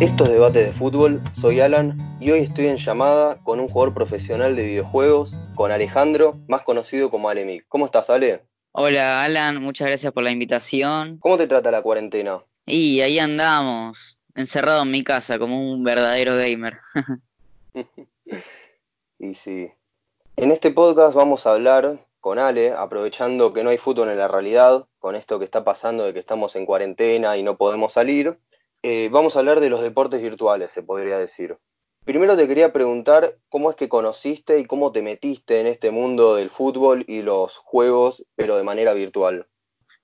Esto es Debate de Fútbol, soy Alan y hoy estoy en llamada con un jugador profesional de videojuegos, con Alejandro, más conocido como Alemic. ¿Cómo estás, Ale? Hola Alan, muchas gracias por la invitación. ¿Cómo te trata la cuarentena? Y ahí andamos, encerrado en mi casa como un verdadero gamer. y sí. En este podcast vamos a hablar con Ale, aprovechando que no hay fútbol en la realidad, con esto que está pasando de que estamos en cuarentena y no podemos salir, eh, vamos a hablar de los deportes virtuales, se podría decir. Primero te quería preguntar cómo es que conociste y cómo te metiste en este mundo del fútbol y los juegos, pero de manera virtual.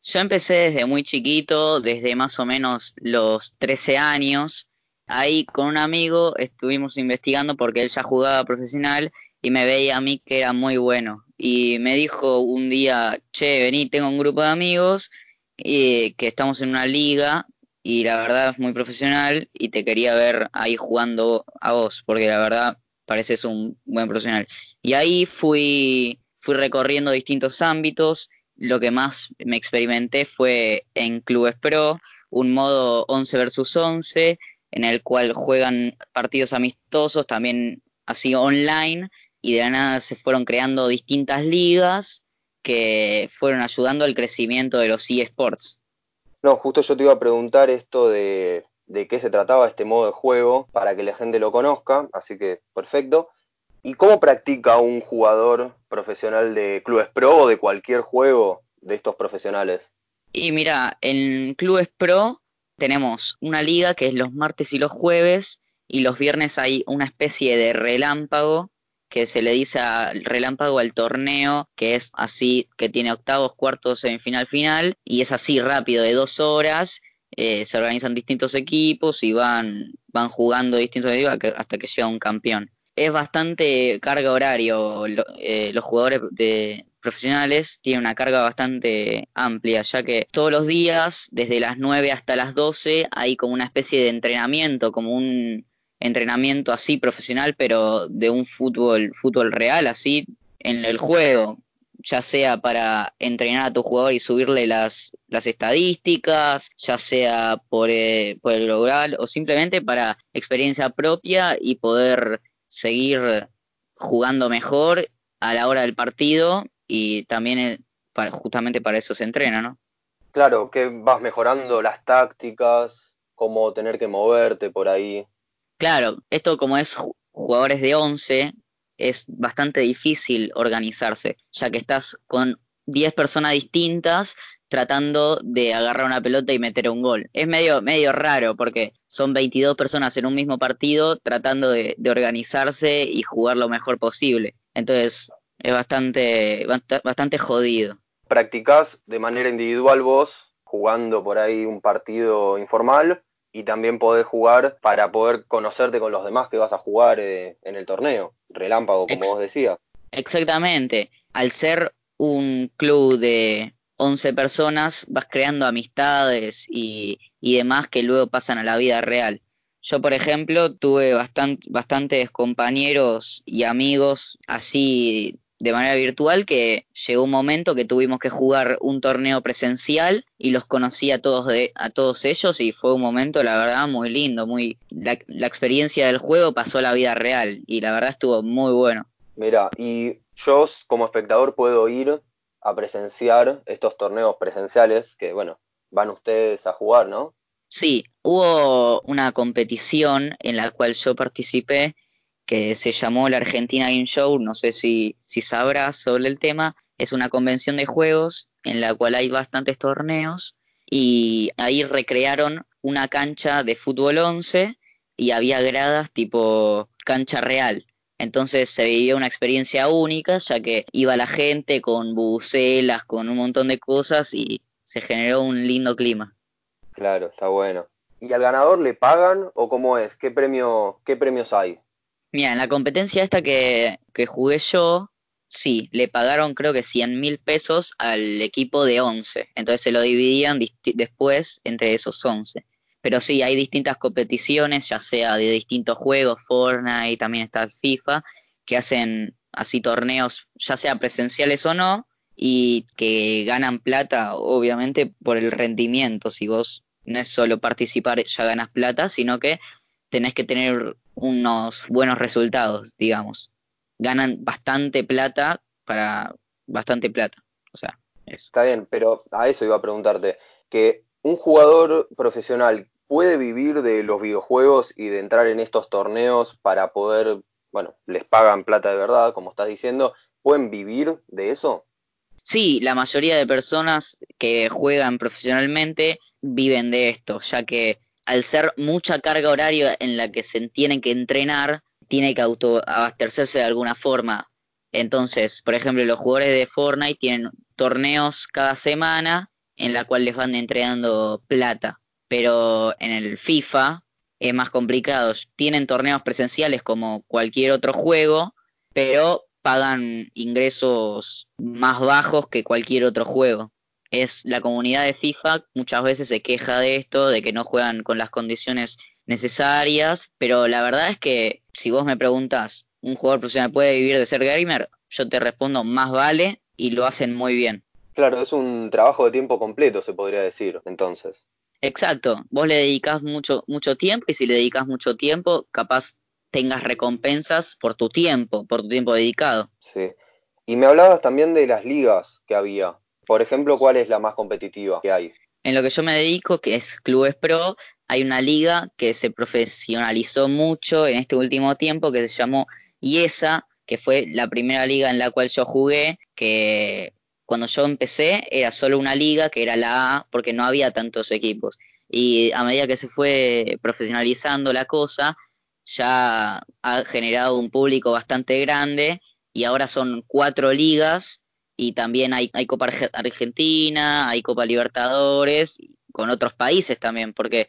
Yo empecé desde muy chiquito, desde más o menos los 13 años. Ahí con un amigo estuvimos investigando porque él ya jugaba profesional y me veía a mí que era muy bueno. Y me dijo un día, che, vení, tengo un grupo de amigos y que estamos en una liga y la verdad es muy profesional y te quería ver ahí jugando a vos, porque la verdad pareces un buen profesional. Y ahí fui, fui recorriendo distintos ámbitos. Lo que más me experimenté fue en Clubes Pro, un modo 11 versus 11, en el cual juegan partidos amistosos, también así online, y de la nada se fueron creando distintas ligas que fueron ayudando al crecimiento de los eSports. No, justo yo te iba a preguntar esto de, de qué se trataba este modo de juego para que la gente lo conozca, así que perfecto. ¿Y cómo practica un jugador profesional de clubes pro o de cualquier juego de estos profesionales? Y mira, en clubes pro tenemos una liga que es los martes y los jueves y los viernes hay una especie de relámpago que se le dice al relámpago al torneo, que es así, que tiene octavos, cuartos, semifinal, final, y es así rápido, de dos horas, eh, se organizan distintos equipos y van, van jugando distintos equipos hasta que llega un campeón. Es bastante carga horario, eh, los jugadores de profesionales tienen una carga bastante amplia, ya que todos los días, desde las 9 hasta las 12, hay como una especie de entrenamiento, como un, entrenamiento así profesional, pero de un fútbol, fútbol real, así en el juego, ya sea para entrenar a tu jugador y subirle las, las estadísticas, ya sea por, eh, por el global o simplemente para experiencia propia y poder seguir jugando mejor a la hora del partido y también eh, justamente para eso se entrena, ¿no? Claro, que vas mejorando las tácticas, cómo tener que moverte por ahí. Claro, esto como es jugadores de 11, es bastante difícil organizarse, ya que estás con 10 personas distintas tratando de agarrar una pelota y meter un gol. Es medio, medio raro porque son 22 personas en un mismo partido tratando de, organizarse y jugar lo mejor posible. Entonces es bastante, bastante jodido. ¿Practicás de manera individual vos, jugando por ahí un partido informal? Y también podés jugar para poder conocerte con los demás que vas a jugar eh, en el torneo. Relámpago, como vos decías. Exactamente. Al ser un club de 11 personas, vas creando amistades y, y demás que luego pasan a la vida real. Yo, por ejemplo, tuve bastantes compañeros y amigos así de manera virtual que llegó un momento que tuvimos que jugar un torneo presencial y los conocí a todos de, a todos ellos y fue un momento la verdad muy lindo, muy la, la experiencia del juego pasó a la vida real y la verdad estuvo muy bueno. Mira, y yo como espectador puedo ir a presenciar estos torneos presenciales que bueno, van ustedes a jugar, ¿no? Sí, hubo una competición en la cual yo participé que se llamó la Argentina Game Show, no sé si, si sabrás sobre el tema, es una convención de juegos en la cual hay bastantes torneos y ahí recrearon una cancha de fútbol 11 y había gradas tipo cancha real. Entonces se vivió una experiencia única, ya que iba la gente con bucelas, con un montón de cosas y se generó un lindo clima. Claro, está bueno. ¿Y al ganador le pagan o cómo es? ¿Qué, premio, qué premios hay? Mira, en la competencia esta que, que jugué yo, sí, le pagaron creo que 100 mil pesos al equipo de 11. Entonces se lo dividían después entre esos 11. Pero sí, hay distintas competiciones, ya sea de distintos juegos, Fortnite, también está FIFA, que hacen así torneos, ya sea presenciales o no, y que ganan plata, obviamente, por el rendimiento. Si vos no es solo participar, ya ganas plata, sino que tenés que tener unos buenos resultados, digamos. Ganan bastante plata para bastante plata. O sea, eso. Está bien, pero a eso iba a preguntarte, que un jugador profesional puede vivir de los videojuegos y de entrar en estos torneos para poder, bueno, les pagan plata de verdad, como estás diciendo, ¿pueden vivir de eso? Sí, la mayoría de personas que juegan profesionalmente viven de esto, ya que al ser mucha carga horaria en la que se tienen que entrenar, tiene que autoabastecerse de alguna forma. Entonces, por ejemplo, los jugadores de Fortnite tienen torneos cada semana en la cual les van entregando plata, pero en el FIFA es más complicado. Tienen torneos presenciales como cualquier otro juego, pero pagan ingresos más bajos que cualquier otro juego es la comunidad de FIFA muchas veces se queja de esto, de que no juegan con las condiciones necesarias, pero la verdad es que si vos me preguntas, ¿un jugador profesional puede vivir de ser gamer? Yo te respondo, más vale y lo hacen muy bien. Claro, es un trabajo de tiempo completo, se podría decir, entonces. Exacto, vos le dedicás mucho, mucho tiempo y si le dedicas mucho tiempo, capaz tengas recompensas por tu tiempo, por tu tiempo dedicado. Sí. Y me hablabas también de las ligas que había. Por ejemplo, ¿cuál es la más competitiva que hay? En lo que yo me dedico, que es Clubes Pro, hay una liga que se profesionalizó mucho en este último tiempo que se llamó IESA, que fue la primera liga en la cual yo jugué, que cuando yo empecé era solo una liga que era la A porque no había tantos equipos. Y a medida que se fue profesionalizando la cosa, ya ha generado un público bastante grande y ahora son cuatro ligas y también hay, hay Copa Argentina, hay Copa Libertadores, con otros países también, porque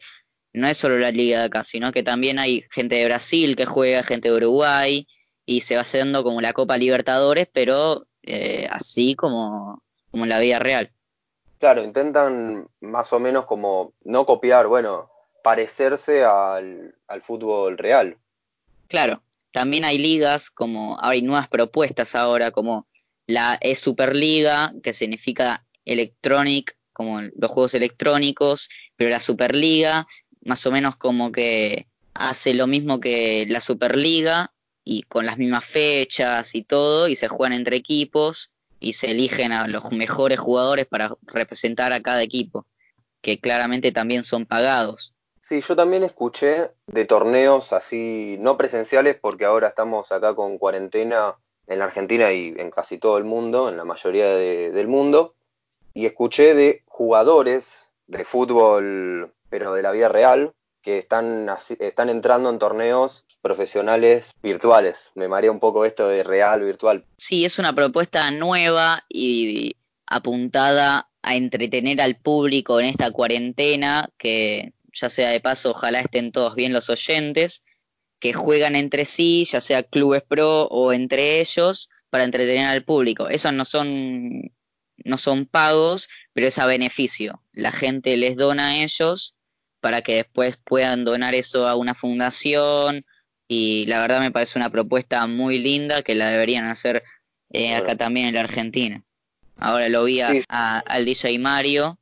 no es solo la liga de acá, sino que también hay gente de Brasil que juega, gente de Uruguay, y se va haciendo como la Copa Libertadores, pero eh, así como, como en la vida real. Claro, intentan más o menos como no copiar, bueno, parecerse al, al fútbol real. Claro, también hay ligas como, hay nuevas propuestas ahora, como la E-Superliga, que significa Electronic, como los juegos electrónicos, pero la Superliga más o menos como que hace lo mismo que la Superliga y con las mismas fechas y todo, y se juegan entre equipos y se eligen a los mejores jugadores para representar a cada equipo, que claramente también son pagados. Sí, yo también escuché de torneos así, no presenciales, porque ahora estamos acá con cuarentena en la Argentina y en casi todo el mundo, en la mayoría del mundo, y escuché de jugadores de fútbol, pero de la vida real, que están, están entrando en torneos profesionales virtuales. Me marea un poco esto de real, virtual. Sí, es una propuesta nueva y apuntada a entretener al público en esta cuarentena, que ya sea de paso, ojalá estén todos bien los oyentes, que juegan entre sí, ya sea clubes pro o entre ellos, para entretener al público. Esos no son, no son pagos, pero es a beneficio. La gente les dona a ellos para que después puedan donar eso a una fundación y la verdad me parece una propuesta muy linda que la deberían hacer eh, acá también en la Argentina. Ahora lo vi a, al DJ Mario,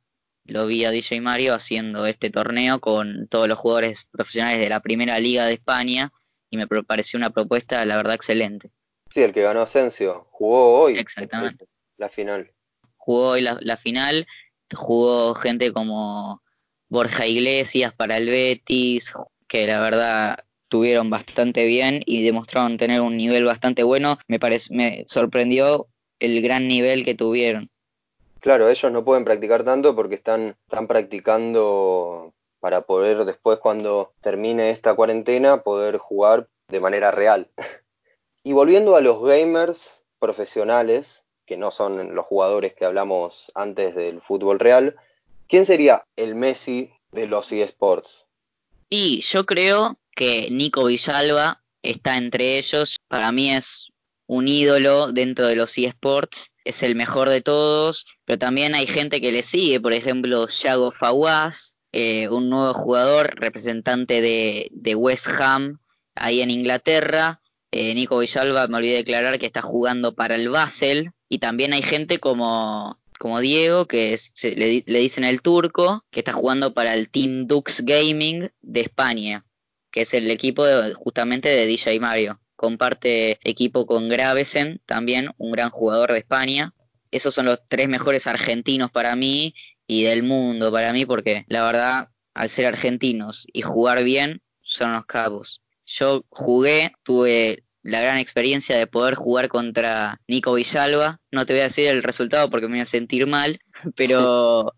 lo vi a DJ Mario haciendo este torneo con todos los jugadores profesionales de la primera liga de España y me pareció una propuesta, la verdad, excelente. Sí, el que ganó Asensio, jugó hoy. Exactamente. La final. Jugó hoy la, la final, jugó gente como Borja Iglesias para el Betis, que la verdad tuvieron bastante bien y demostraron tener un nivel bastante bueno. Me, parece, me sorprendió el gran nivel que tuvieron. Claro, ellos no pueden practicar tanto porque están, están practicando para poder después cuando termine esta cuarentena poder jugar de manera real. y volviendo a los gamers profesionales, que no son los jugadores que hablamos antes del fútbol real, ¿quién sería el Messi de los eSports? Y yo creo que Nico Villalba está entre ellos. Para mí es un ídolo dentro de los eSports, es el mejor de todos, pero también hay gente que le sigue, por ejemplo, Yago Fawaz, eh, un nuevo jugador, representante de, West Ham, ahí en Inglaterra. Eh, Nico Villalba, me olvidé de declarar que está jugando para el Basel. Y también hay gente como, como Diego, que le, le dicen el turco, que está jugando para el Team Dux Gaming de España que es el equipo justamente de DJ Mario. Comparte equipo con Gravesen, también un gran jugador de España. Esos son los tres mejores argentinos para mí y del mundo para mí, porque la verdad, al ser argentinos y jugar bien, son los cabos. Yo jugué, tuve la gran experiencia de poder jugar contra Nico Villalba. No te voy a decir el resultado porque me voy a sentir mal, pero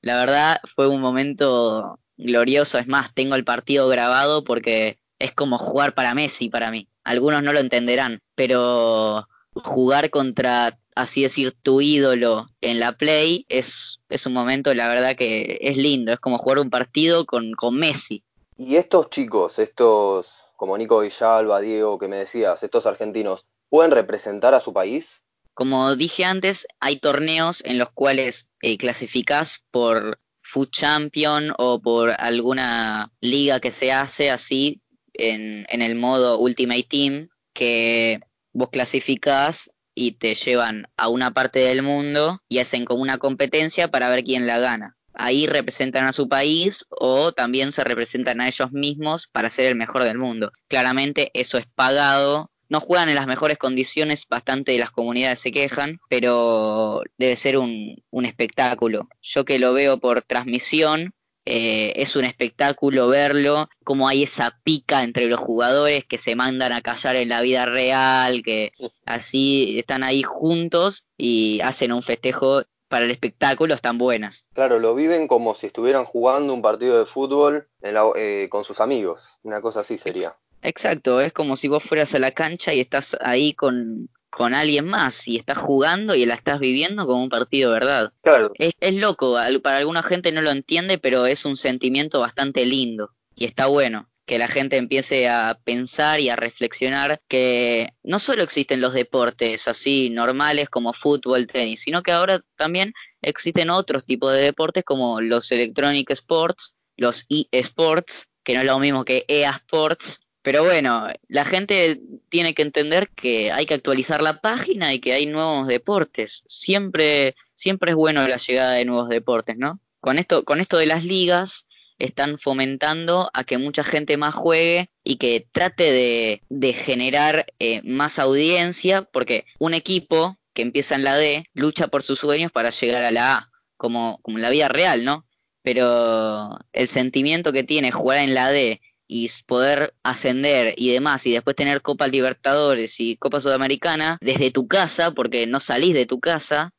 la verdad fue un momento glorioso. Es más, tengo el partido grabado porque es como jugar para Messi para mí. Algunos no lo entenderán, pero jugar contra, así decir, tu ídolo en la Play es, es un momento, la verdad que es lindo. Es como jugar un partido con, con Messi. Y estos chicos, estos como Nico Villalba, Diego, que me decías, estos argentinos, ¿pueden representar a su país? Como dije antes, hay torneos en los cuales eh, clasificás por Food Champion o por alguna liga que se hace así en, en el modo Ultimate Team, que vos clasificás y te llevan a una parte del mundo y hacen como una competencia para ver quién la gana. Ahí representan a su país o también se representan a ellos mismos para ser el mejor del mundo. Claramente eso es pagado no juegan en las mejores condiciones, bastante de las comunidades se quejan, pero debe ser un, espectáculo. Yo que lo veo por transmisión, eh, es un espectáculo verlo, como hay esa pica entre los jugadores que se mandan a callar en la vida real, que así están ahí juntos y hacen un festejo para el espectáculo están buenas. Claro, lo viven como si estuvieran jugando un partido de fútbol eh, con sus amigos, una cosa así sería. Exacto, es como si vos fueras a la cancha y estás ahí con, con alguien más y estás jugando y la estás viviendo como un partido, ¿verdad? Claro. Es, es loco, para alguna gente no lo entiende, pero es un sentimiento bastante lindo y está bueno que la gente empiece a pensar y a reflexionar que no solo existen los deportes así normales como fútbol, tenis, sino que ahora también existen otros tipos de deportes como los electronic sports, los e-sports, que no es lo mismo que EA Sports, pero bueno, la gente tiene que entender que hay que actualizar la página y que hay nuevos deportes. Siempre, siempre es bueno la llegada de nuevos deportes, ¿no? Con esto, con esto de las ligas, están fomentando a que mucha gente más juegue y que trate de, de generar eh, más audiencia, porque un equipo que empieza en la D lucha por sus sueños para llegar a la A, como, como la vida real, ¿no? Pero el sentimiento que tiene jugar en la D y poder ascender y demás, y después tener Copa Libertadores y Copa Sudamericana desde tu casa, porque no salís de tu casa,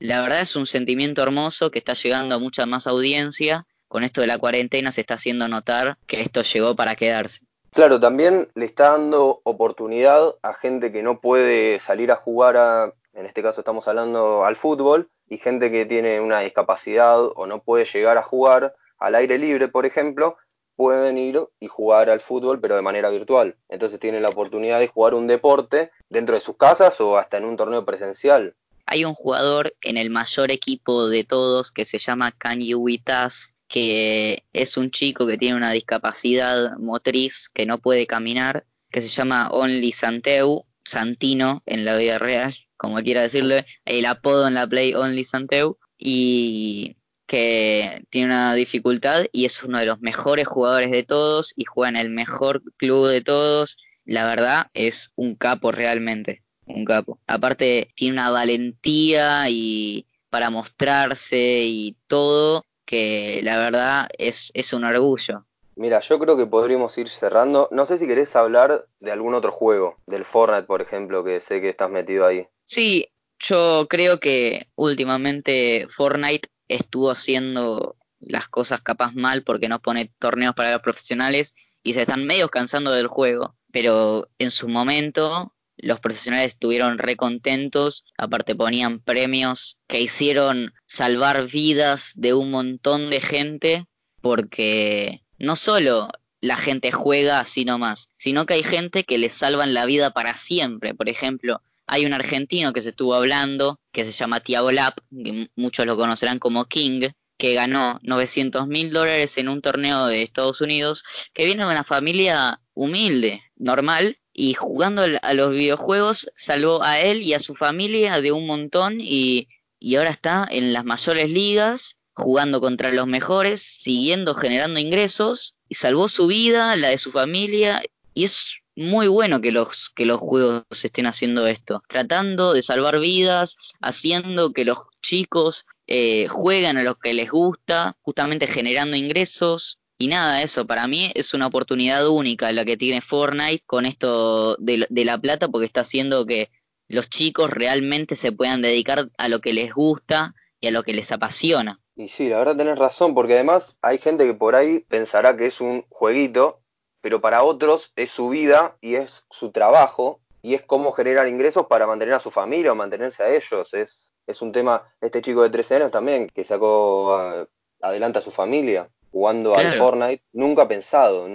la verdad es un sentimiento hermoso que está llegando a mucha más audiencia. Con esto de la cuarentena se está haciendo notar que esto llegó para quedarse. Claro, también le está dando oportunidad a gente que no puede salir a jugar a, en este caso estamos hablando al fútbol, y gente que tiene una discapacidad o no puede llegar a jugar al aire libre, por ejemplo, pueden ir y jugar al fútbol, pero de manera virtual. Entonces tienen la oportunidad de jugar un deporte dentro de sus casas o hasta en un torneo presencial. Hay un jugador en el mayor equipo de todos que se llama Kanye Witas, que es un chico que tiene una discapacidad motriz que no puede caminar, que se llama Only Santeu, Santino en la vida real, como quiera decirle, el apodo en la Play Only Santeu, y que tiene una dificultad y es uno de los mejores jugadores de todos y juega en el mejor club de todos. La verdad es un capo realmente, un capo. Aparte tiene una valentía y para mostrarse y todo que la verdad es, es un orgullo. Mira, yo creo que podríamos ir cerrando. No sé si querés hablar de algún otro juego, del Fortnite, por ejemplo, que sé que estás metido ahí. Sí, yo creo que últimamente Fortnite estuvo haciendo las cosas capaz mal porque no pone torneos para los profesionales y se están medio cansando del juego. Pero en su momento los profesionales estuvieron recontentos, aparte ponían premios que hicieron salvar vidas de un montón de gente porque no solo la gente juega así nomás, sino que hay gente que le salvan la vida para siempre. Por ejemplo, hay un argentino que se estuvo hablando, que se llama Tiago Lap, que muchos lo conocerán como King, que ganó 900 mil dólares en un torneo de Estados Unidos, que viene de una familia humilde, normal, y jugando a los videojuegos salvó a él y a su familia de un montón y, y ahora está en las mayores ligas, jugando contra los mejores, siguiendo generando ingresos salvó su vida, la de su familia, y es muy bueno que los, que los juegos estén haciendo esto, tratando de salvar vidas, haciendo que los chicos eh, jueguen a lo que les gusta, justamente generando ingresos. Y nada, eso para mí es una oportunidad única la que tiene Fortnite con esto de, de la plata porque está haciendo que los chicos realmente se puedan dedicar a lo que les gusta y a lo que les apasiona. Y sí, la verdad tenés razón, porque además hay gente que por ahí pensará que es un jueguito, pero para otros es su vida y es su trabajo y es cómo generar ingresos para mantener a su familia o mantenerse a ellos. Es, es un tema, este chico de 13 años también, que sacó adelante a su familia jugando al Fortnite, nunca pensado,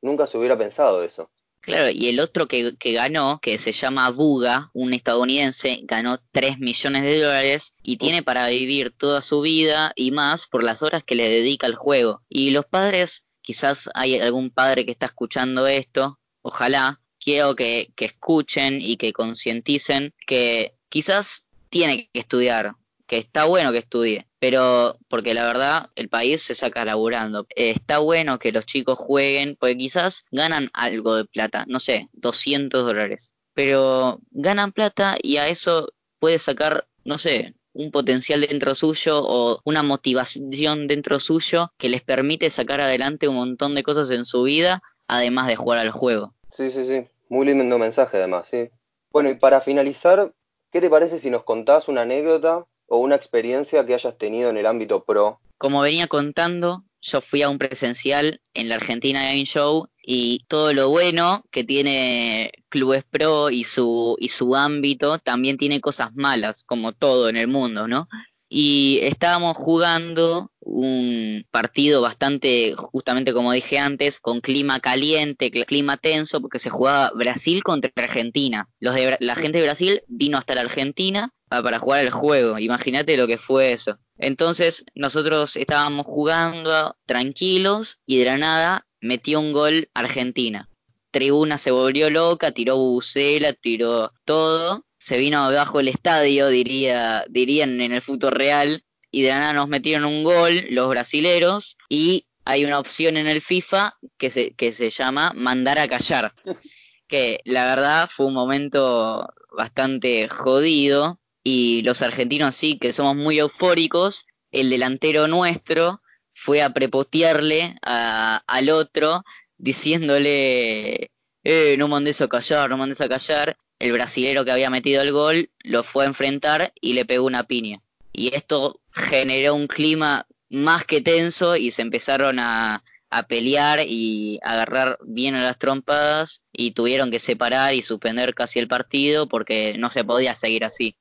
nunca se hubiera pensado eso. Claro, y el otro que, que, ganó, que se llama Buga, un estadounidense, ganó 3 millones de dólares y tiene para vivir toda su vida y más por las horas que le dedica al juego. Y los padres, quizás hay algún padre que está escuchando esto, ojalá, quiero que, escuchen y que concienticen que quizás tiene que estudiar, que está bueno que estudie, pero porque la verdad el país se saca laburando. está bueno que los chicos jueguen, porque quizás ganan algo de plata, no sé, 200 dólares, pero ganan plata y a eso puede sacar, no sé, un potencial dentro suyo o una motivación dentro suyo que les permite sacar adelante un montón de cosas en su vida, además de jugar al juego. Sí, sí, sí. Muy lindo mensaje además, sí. Bueno, y para finalizar, ¿qué te parece si nos contás una anécdota o una experiencia que hayas tenido en el ámbito pro? Como venía contando, yo fui a un presencial en la Argentina Game Show y todo lo bueno que tiene Clubes Pro y su, y su ámbito también tiene cosas malas, como todo en el mundo, ¿no? y estábamos jugando un partido bastante, justamente como dije antes, con clima caliente, clima tenso, porque se jugaba Brasil contra Argentina. Los de, la gente de Brasil vino hasta la Argentina para jugar el juego. Imagínate lo que fue eso. Entonces nosotros estábamos jugando tranquilos y de la nada metió un gol Argentina. Tribuna se volvió loca, tiró bucela, tiró todo. Se vino abajo el estadio, diría, dirían en el fútbol real, y de nada nos metieron un gol los brasileros. Y hay una opción en el FIFA que se, que se llama mandar a callar, que la verdad fue un momento bastante jodido. Y los argentinos sí que somos muy eufóricos, el delantero nuestro fue a prepotearle al otro diciéndole, eh, no mandes a callar, no mandes a callar, el brasilero que había metido el gol lo fue a enfrentar y le pegó una piña. Y esto generó un clima más que tenso y se empezaron a, a pelear y agarrar bien a las trompadas y tuvieron que separar y suspender casi el partido porque no se podía seguir así.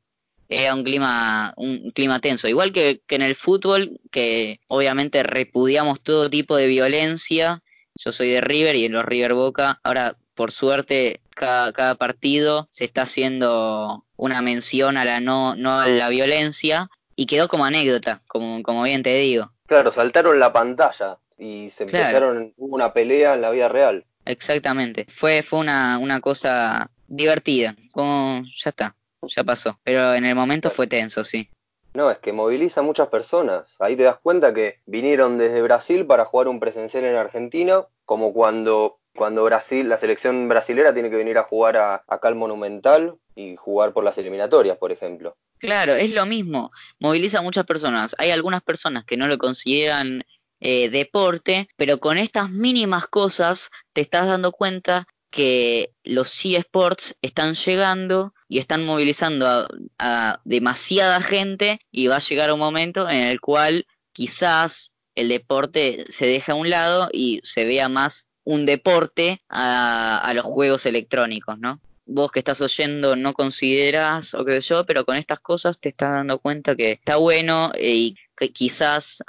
Era un clima, un clima tenso, igual que, que en el fútbol, que obviamente repudiamos todo tipo de violencia. Yo soy de River y en los River Boca. Ahora por suerte cada, cada, partido se está haciendo una mención a la no, no a la violencia y quedó como anécdota, como, como bien te digo. Claro, saltaron la pantalla y se empezaron una pelea en la vida real. Exactamente, fue, fue una, una cosa divertida, como ya está, ya pasó, pero en el momento fue tenso, sí. No, es que moviliza a muchas personas. Ahí te das cuenta que vinieron desde Brasil para jugar un presencial en Argentina, como cuando cuando Brasil, la selección brasilera tiene que venir a jugar a, acá al Monumental y jugar por las eliminatorias, por ejemplo. Claro, es lo mismo, moviliza a muchas personas. Hay algunas personas que no lo consideran eh, deporte, pero con estas mínimas cosas te estás dando cuenta que los eSports están llegando y están movilizando a, demasiada gente y va a llegar un momento en el cual quizás el deporte se deja a un lado y se vea más un deporte a, los juegos electrónicos, ¿no? Vos que estás oyendo no consideras o qué sé yo, pero con estas cosas te estás dando cuenta que está bueno y que quizás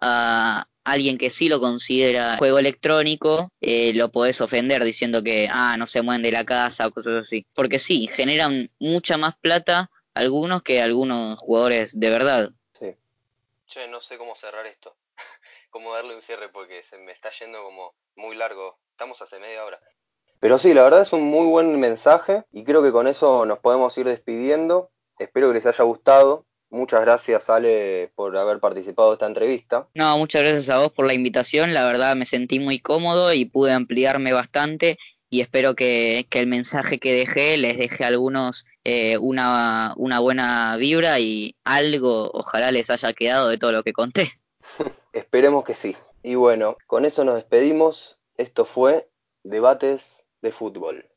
alguien que sí lo considera juego electrónico eh, lo podés ofender diciendo que ah no se mueven de la casa o cosas así porque sí generan mucha más plata algunos que algunos jugadores de verdad sí che no sé cómo cerrar esto cómo darle un cierre porque se me está yendo como muy largo Estamos hace media hora. Pero sí, la verdad es un muy buen mensaje y creo que con eso nos podemos ir despidiendo. Espero que les haya gustado. Muchas gracias, Ale, por haber participado de esta entrevista. No, muchas gracias a vos por la invitación. La verdad me sentí muy cómodo y pude ampliarme bastante y espero que, que el mensaje que dejé les deje a algunos eh, una, una buena vibra y algo ojalá les haya quedado de todo lo que conté. Esperemos que sí. Y bueno, con eso nos despedimos. Esto fue Debates de Fútbol.